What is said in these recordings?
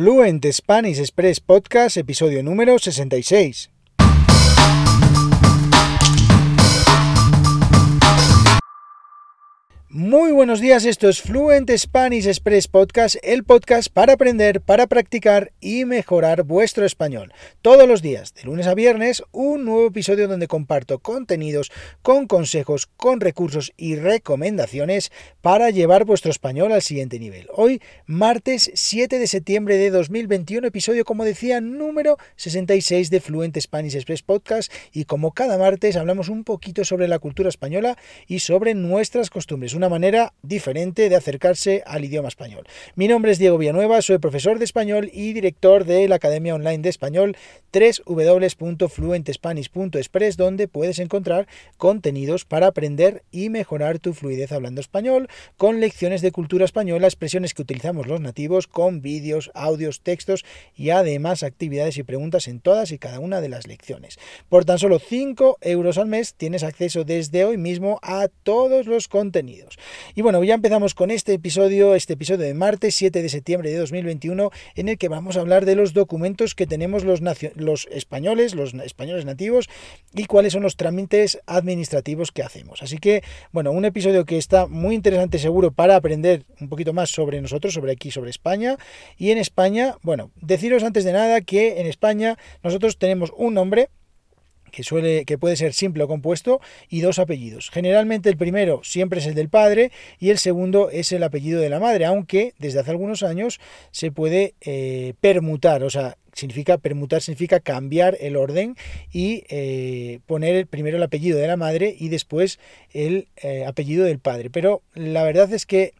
Fluent Spanish Express Podcast, episodio número 66. Muy buenos días, esto es Fluent Spanish Express Podcast, el podcast para aprender, para practicar y mejorar vuestro español. Todos los días, de lunes a viernes, un nuevo episodio donde comparto contenidos con consejos, con recursos y recomendaciones para llevar vuestro español al siguiente nivel. Hoy, martes 7 de septiembre de 2021, episodio, como decía, número 66 de Fluent Spanish Express Podcast y como cada martes hablamos un poquito sobre la cultura española y sobre nuestras costumbres una manera diferente de acercarse al idioma español. Mi nombre es Diego Villanueva, soy profesor de español y director de la Academia Online de Español www.fluentespanish.express donde puedes encontrar contenidos para aprender y mejorar tu fluidez hablando español, con lecciones de cultura española, expresiones que utilizamos los nativos, con vídeos, audios, textos y además actividades y preguntas en todas y cada una de las lecciones. Por tan solo 5 euros al mes tienes acceso desde hoy mismo a todos los contenidos. Y bueno, ya empezamos con este episodio, este episodio de martes 7 de septiembre de 2021, en el que vamos a hablar de los documentos que tenemos los, los españoles, los españoles nativos, y cuáles son los trámites administrativos que hacemos. Así que, bueno, un episodio que está muy interesante seguro para aprender un poquito más sobre nosotros, sobre aquí, sobre España. Y en España, bueno, deciros antes de nada que en España nosotros tenemos un nombre, que, suele, que puede ser simple o compuesto, y dos apellidos. Generalmente el primero siempre es el del padre y el segundo es el apellido de la madre, aunque desde hace algunos años se puede eh, permutar, o sea, significa permutar, significa cambiar el orden y eh, poner primero el apellido de la madre y después el eh, apellido del padre. Pero la verdad es que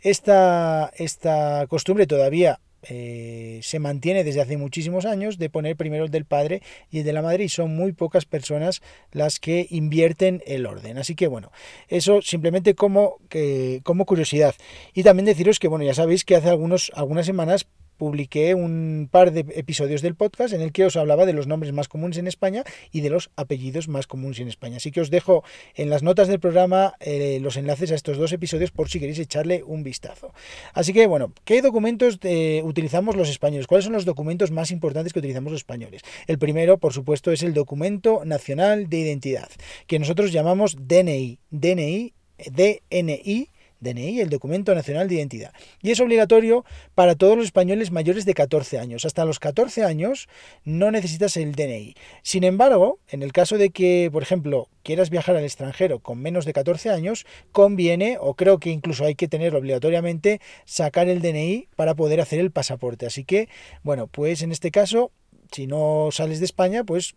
esta, esta costumbre todavía eh, se mantiene desde hace muchísimos años de poner primero el del padre y el de la madre y son muy pocas personas las que invierten el orden. Así que bueno, eso simplemente como, que, como curiosidad. Y también deciros que bueno, ya sabéis que hace algunos, algunas semanas publiqué un par de episodios del podcast en el que os hablaba de los nombres más comunes en España y de los apellidos más comunes en España. Así que os dejo en las notas del programa eh, los enlaces a estos dos episodios por si queréis echarle un vistazo. Así que bueno, ¿qué documentos eh, utilizamos los españoles? ¿Cuáles son los documentos más importantes que utilizamos los españoles? El primero, por supuesto, es el documento nacional de identidad, que nosotros llamamos DNI. DNI, DNI DNI, el Documento Nacional de Identidad. Y es obligatorio para todos los españoles mayores de 14 años. Hasta los 14 años no necesitas el DNI. Sin embargo, en el caso de que, por ejemplo, quieras viajar al extranjero con menos de 14 años, conviene, o creo que incluso hay que tener obligatoriamente, sacar el DNI para poder hacer el pasaporte. Así que, bueno, pues en este caso, si no sales de España, pues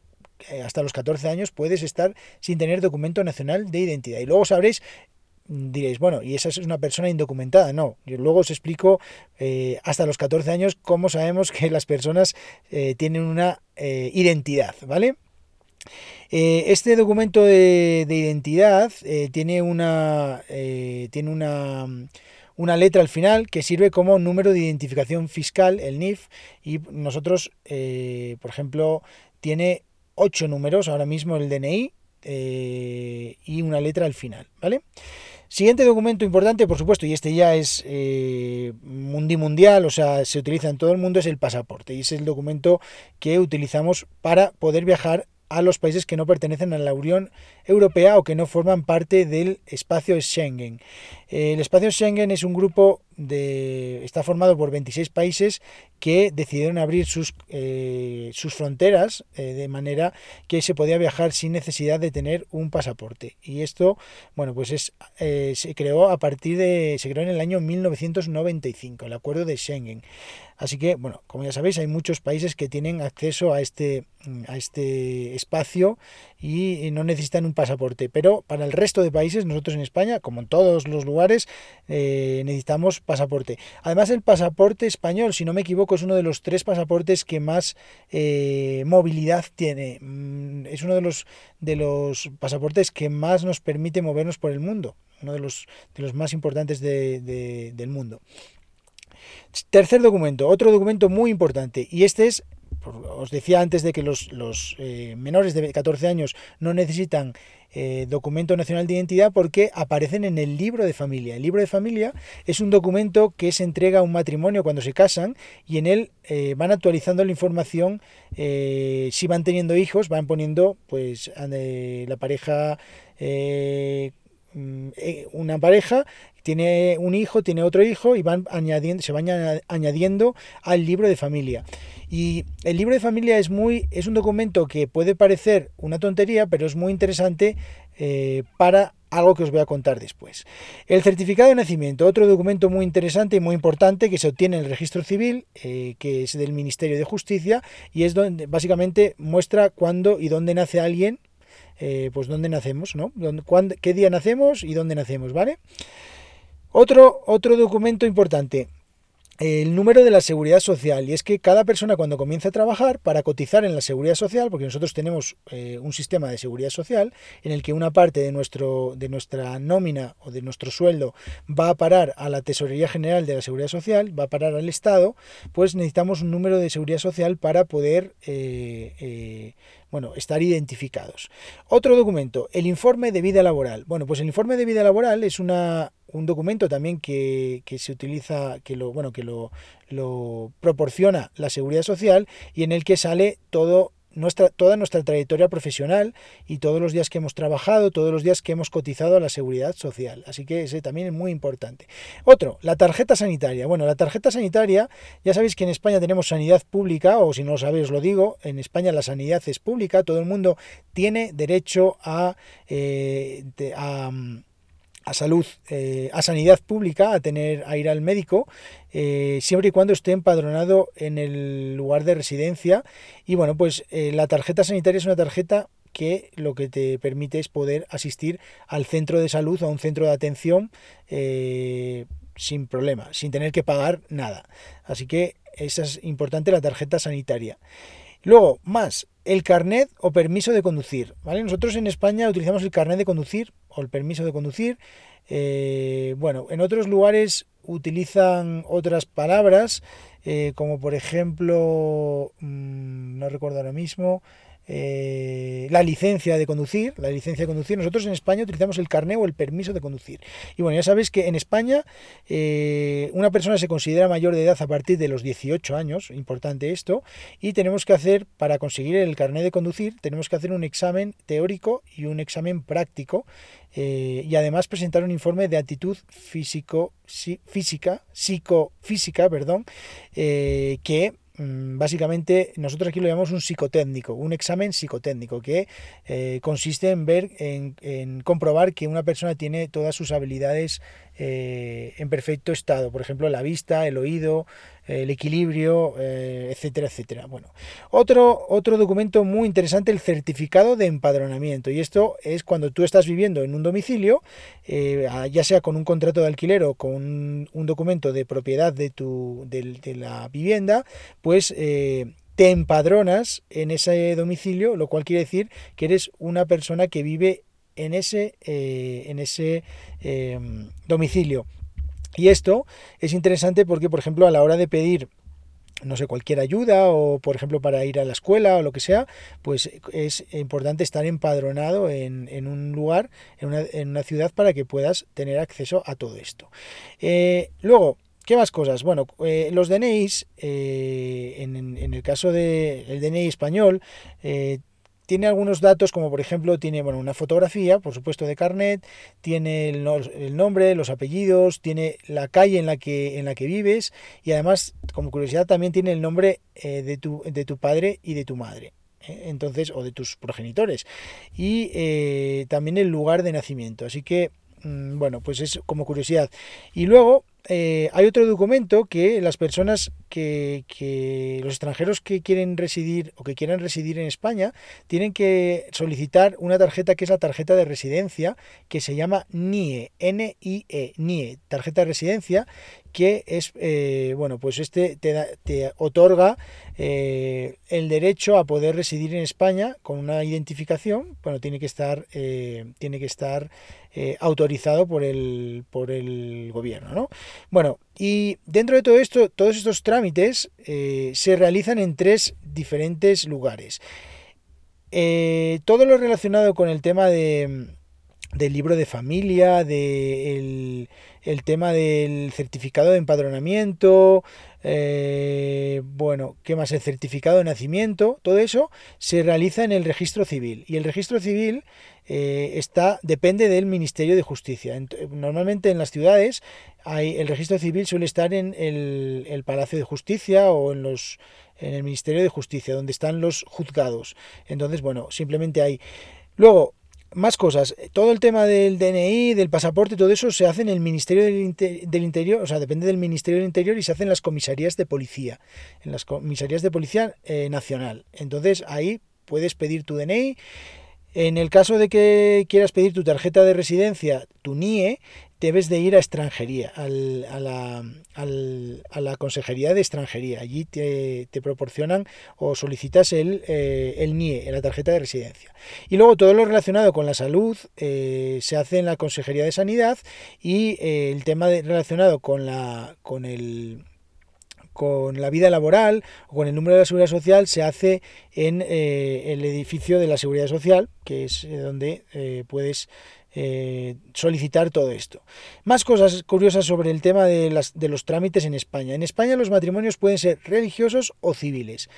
eh, hasta los 14 años puedes estar sin tener documento nacional de identidad. Y luego sabréis diréis, bueno, y esa es una persona indocumentada. No, yo luego os explico eh, hasta los 14 años cómo sabemos que las personas eh, tienen una eh, identidad, ¿vale? este documento de, identidad tiene, una, tiene una, una, letra al final que sirve como número de identificación fiscal, el NIF, y nosotros, por ejemplo, tiene ocho números ahora mismo el DNI y una letra al final, ¿vale? Siguiente documento importante, por supuesto, y este ya es eh, mundial, o sea, se utiliza en todo el mundo, es el pasaporte. Y es el documento que utilizamos para poder viajar a los países que no pertenecen a la Unión Europea o que no forman parte del espacio Schengen. El espacio Schengen es un grupo de, está formado por 26 países que decidieron abrir sus, eh, sus fronteras eh, de manera que se podía viajar sin necesidad de tener un pasaporte. Y esto, bueno, pues es, eh, se creó a partir de, se creó en el año 1995, el acuerdo de Schengen. Así que, bueno, como ya sabéis, hay muchos países que tienen acceso a este, a este espacio y no necesitan un pasaporte. Pero para el resto de países, nosotros en España, como en todos los lugares, necesitamos pasaporte. Además, el pasaporte español, si no me equivoco, es uno de los tres pasaportes que más eh, movilidad tiene. Mm, es uno de los, de los pasaportes que más nos permite movernos por el mundo. Uno de los, de los más importantes del mundo. Tercer documento, otro documento muy importante, y este es os decía antes de que los, los eh, menores de 14 años no necesitan eh, documento nacional de identidad porque aparecen en el libro de familia. El libro de familia es un documento que se entrega a un matrimonio cuando se casan y en él eh, van actualizando la información si van teniendo hijos, van poniendo pues la pareja mm, una pareja tiene un hijo, tiene otro hijo y van añadiendo, se van añadiendo al libro de familia. Y el libro de familia es muy, es un documento que puede parecer una tontería, pero es muy interesante eh, para algo que os voy a contar después. El certificado de nacimiento, otro documento muy interesante y muy importante que se obtiene en el registro civil, eh, que es del Ministerio de Justicia, y es donde básicamente muestra cuándo y dónde nace alguien, eh, pues dónde nacemos, ¿no? ¿Qué día nacemos y dónde nacemos, ¿vale? Otro, otro documento importante, el número de la seguridad social. Y es que cada persona cuando comienza a trabajar, para cotizar en la seguridad social, porque nosotros tenemos eh, un sistema de seguridad social en el que una parte de, nuestro, de nuestra nómina o de nuestro sueldo va a parar a la Tesorería General de la Seguridad Social, va a parar al Estado, pues necesitamos un número de seguridad social para poder eh, eh, bueno, estar identificados. Otro documento, el informe de vida laboral. Bueno, pues el informe de vida laboral es una, un documento también que, que, se utiliza, que lo, bueno, que lo, lo proporciona la seguridad social y en el que sale todo nuestra, toda nuestra trayectoria profesional y todos los días que hemos trabajado, todos los días que hemos cotizado a la seguridad social. Así que ese también es muy importante. Otro, la tarjeta sanitaria. Bueno, la tarjeta sanitaria, ya sabéis que en España tenemos sanidad pública, o si no lo sabéis os lo digo, en España la sanidad es pública, todo el mundo tiene derecho a, eh, a a salud, eh, a sanidad pública, a tener a ir al médico, eh, siempre y cuando esté empadronado en el lugar de residencia. Y bueno, pues eh, la tarjeta sanitaria es una tarjeta que lo que te permite es poder asistir al centro de salud, a un centro de atención, sin problema, sin tener que pagar nada. Así que esa es importante la tarjeta sanitaria. Luego, más, el carnet o permiso de conducir. ¿vale? Nosotros en España utilizamos el carnet de conducir o el permiso de conducir. Eh, bueno, en otros lugares utilizan otras palabras, eh, como por ejemplo, mm, no recuerdo ahora mismo, eh, la licencia de conducir, la licencia de conducir. Nosotros en España utilizamos el carné o el permiso de conducir. Y bueno, ya sabéis que en España eh, una persona se considera mayor de edad a partir de los 18 años, importante esto, y tenemos que hacer, para conseguir el carné de conducir, tenemos que hacer un examen teórico y un examen práctico eh, y además presentar un informe de actitud físico, física, psicofísica, perdón, que básicamente nosotros aquí lo llamamos un psicotécnico, un examen psicotécnico que eh, consiste en ver, en, comprobar que una persona tiene todas sus habilidades eh, en perfecto estado, por ejemplo la vista, el oído, el equilibrio, eh, etcétera, etcétera. Bueno, otro, otro documento muy interesante, el certificado de empadronamiento. Y esto es cuando tú estás viviendo en un domicilio, eh, ya sea con un contrato de alquiler o con un, documento de propiedad de, tu, de, la vivienda, pues te empadronas en ese domicilio, lo cual quiere decir que eres una persona que vive en ese, en ese domicilio. Y esto es interesante porque, por ejemplo, a la hora de pedir no sé, cualquier ayuda o, por ejemplo, para ir a la escuela o lo que sea, pues es importante estar empadronado en, un lugar, en una, en una, ciudad, para que puedas tener acceso a todo esto. Eh, luego, ¿Qué más cosas? Bueno, eh, los DNIs, eh, en, en, el caso del DNI español, tiene algunos datos, como por ejemplo, tiene bueno, una fotografía, por supuesto, de carnet, tiene el, nombre, los apellidos, tiene la calle en la que, en la que vives y además, como curiosidad, también tiene el nombre eh, de, tu, de tu padre y de tu madre ¿eh? entonces o de tus progenitores y eh, también el lugar de nacimiento así que mm, bueno pues es como curiosidad y luego hay otro documento que las personas que, los extranjeros que quieren residir o que quieran residir en España tienen que solicitar una tarjeta que es la tarjeta de residencia que se llama NIE, N-I-E, NIE, tarjeta de residencia que es, eh, bueno, pues este te, te otorga eh, el derecho a poder residir en España con una identificación, bueno, tiene que estar, tiene que estar autorizado por el, por el gobierno, ¿no? Bueno, y dentro de todo esto, todos estos trámites eh, se realizan en tres diferentes lugares. Eh, todo lo relacionado con el tema de, del libro de familia, del el tema del certificado de empadronamiento, eh, bueno, ¿qué más? El certificado de nacimiento, todo eso se realiza en el registro civil. Y el registro civil eh, está, depende del Ministerio de Justicia. Normalmente en las ciudades hay, el registro civil suele estar en el, el Palacio de Justicia o en los en el Ministerio de Justicia, donde están los juzgados. Entonces, bueno, simplemente hay. Luego, más cosas. Todo el tema del DNI, del pasaporte, todo eso se hace en el Ministerio del, Interior, o sea, depende del Ministerio del Interior y se hace en las comisarías de policía, en las comisarías de policía eh, nacional. Entonces ahí puedes pedir tu DNI. En el caso de que quieras pedir tu tarjeta de residencia, tu NIE, debes de ir a extranjería, a, la, a, la, consejería de extranjería. Allí te, proporcionan o solicitas el, eh, el NIE, la tarjeta de residencia. Y luego todo lo relacionado con la salud eh, se hace en la consejería de sanidad y eh, el tema relacionado con, la, con el con la vida laboral o con el número de la seguridad social se hace en el edificio de la seguridad social, que es donde puedes eh, solicitar todo esto. Más cosas curiosas sobre el tema de, las, de los trámites en España. En España los matrimonios pueden ser religiosos o civiles.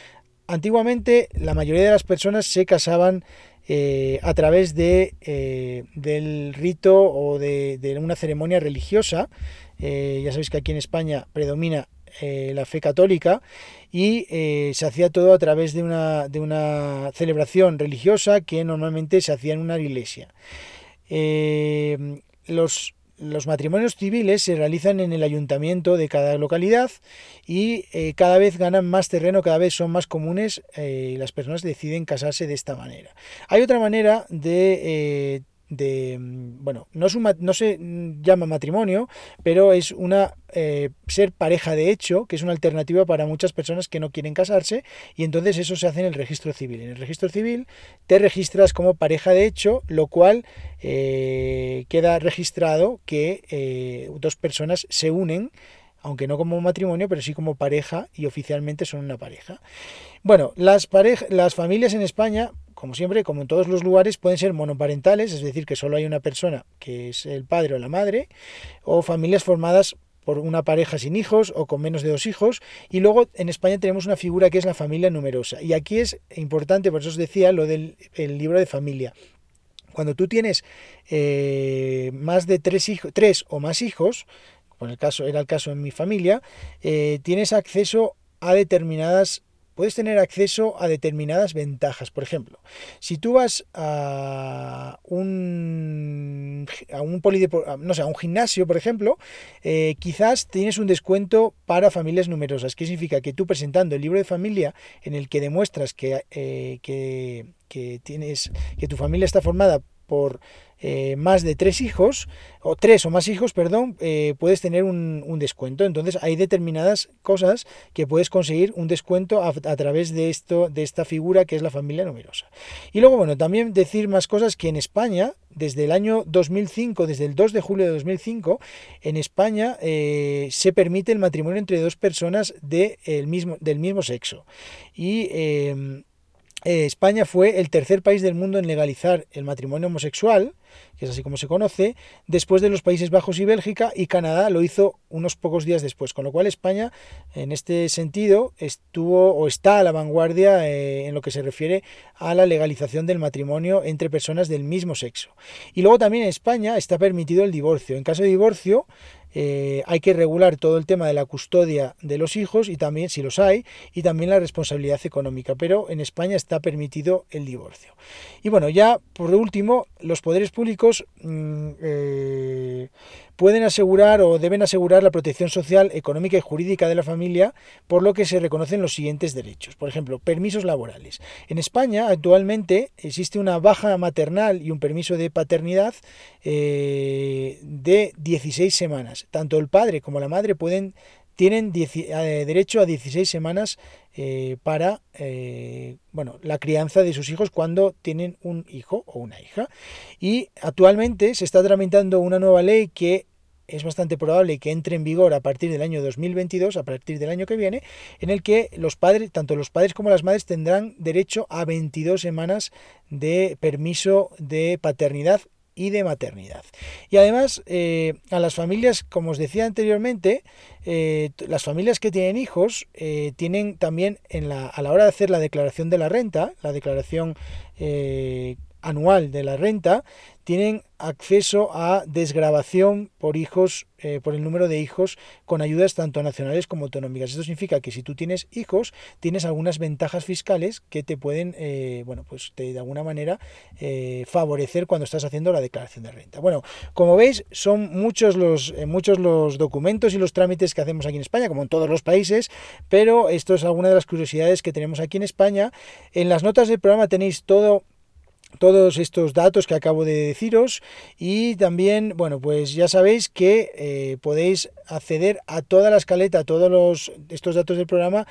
Antiguamente la mayoría de las personas se casaban eh, a través de, eh, del rito o de, una ceremonia religiosa. ya sabéis que aquí en España predomina la fe católica y se hacía todo a través de una, de una celebración religiosa que normalmente se hacía en una iglesia. Eh, los, los, matrimonios civiles se realizan en el ayuntamiento de cada localidad y eh, cada vez ganan más terreno, cada vez son más comunes eh, y las personas deciden casarse de esta manera. Hay otra manera de de mm, bueno, no, es no se llama matrimonio, pero es una eh, ser pareja de hecho, que es una alternativa para muchas personas que no quieren casarse, y entonces eso se hace en el registro civil. En el registro civil te registras como pareja de hecho, lo cual eh, queda registrado que eh, dos personas se unen aunque no como matrimonio, pero sí como pareja y oficialmente son una pareja. Bueno, las, las familias en España como siempre, como en todos los lugares, pueden ser monoparentales, es decir, que solo hay una persona que es el padre o la madre, o familias formadas por una pareja sin hijos o con menos de dos hijos. Y luego en España tenemos una figura que es la familia numerosa. Y aquí es importante, por eso os decía lo del libro de familia. Cuando tú tienes eh, más de tres, hijos, tres o más hijos, como el caso, era el caso en mi familia, eh, tienes acceso a determinadas puedes tener acceso a determinadas ventajas. Por ejemplo, si tú vas a un, a un, no sé, a un gimnasio, por ejemplo, eh, quizás tienes un descuento para familias numerosas. ¿Qué significa? Que tú presentando el libro de familia en el que demuestras que, eh, que, que, tienes, que tu familia está formada por eh, más de tres hijos, o tres o más hijos, perdón, eh, puedes tener un, descuento. Entonces hay determinadas cosas que puedes conseguir un descuento a, través de esto, de esta figura que es la familia numerosa. Y luego, bueno, también decir más cosas que en España, desde el año 2005, desde el 2 de julio de 2005, en España eh, se permite el matrimonio entre dos personas de mismo, del mismo sexo. Y eh, España fue el tercer país del mundo en legalizar el matrimonio homosexual, que es así como se conoce, después de los Países Bajos y Bélgica, y Canadá lo hizo unos pocos días después, con lo cual España, en este sentido, estuvo o está a la vanguardia eh, en lo que se refiere a la legalización del matrimonio entre personas del mismo sexo. Y luego también en España está permitido el divorcio. En caso de divorcio, eh, hay que regular todo el tema de la custodia de los hijos y también, si los hay, y también la responsabilidad económica. Pero en España está permitido el divorcio. Y bueno, ya por último, los poderes públicos mm, eh, pueden asegurar o deben asegurar la protección social, económica y jurídica de la familia, por lo que se reconocen los siguientes derechos. Por ejemplo, permisos laborales. En España actualmente existe una baja maternal y un permiso de paternidad eh, de 16 semanas. Tanto el padre como la madre pueden tienen eh, derecho a 16 semanas eh, para bueno, la crianza de sus hijos cuando tienen un hijo o una hija. Y actualmente se está tramitando una nueva ley que es bastante probable que entre en vigor a partir del año 2022, a partir del año que viene, en el que los padres, tanto los padres como las madres tendrán derecho a 22 semanas de permiso de paternidad y de maternidad. Y además, eh, a las familias, como os decía anteriormente, eh, las familias que tienen hijos eh, tienen también en la, a la hora de hacer la declaración de la renta, la declaración anual de la renta, tienen acceso a desgrabación por hijos, eh, por el número de hijos, con ayudas tanto nacionales como autonómicas. Esto significa que si tú tienes hijos, tienes algunas ventajas fiscales que te pueden, eh, bueno, pues de alguna manera eh, favorecer cuando estás haciendo la declaración de renta. Bueno, como veis, son muchos los, muchos los documentos y los trámites que hacemos aquí en España, como en todos los países, pero esto es alguna de las curiosidades que tenemos aquí en España. En las notas del programa tenéis todo todos estos datos que acabo de deciros y también bueno pues ya sabéis que eh, podéis acceder a toda la escaleta a todos los, estos datos del programa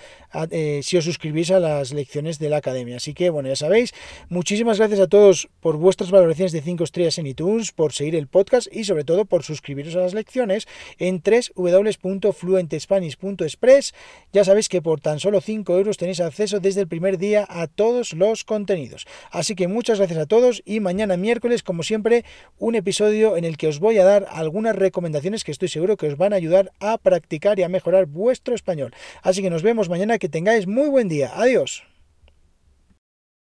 eh, si os suscribís a las lecciones de la academia. Así que bueno ya sabéis muchísimas gracias a todos por vuestras valoraciones de 5 estrellas en iTunes por seguir el podcast y sobre todo por suscribiros a las lecciones en www.fluentespanish.express ya sabéis que por tan solo 5 euros tenéis acceso desde el primer día a todos los contenidos. Así que muchas gracias a todos y mañana miércoles, como siempre, un episodio en el que os voy a dar algunas recomendaciones que estoy seguro que os van a ayudar a practicar y a mejorar vuestro español. Así que nos vemos mañana, que tengáis muy buen día. Adiós.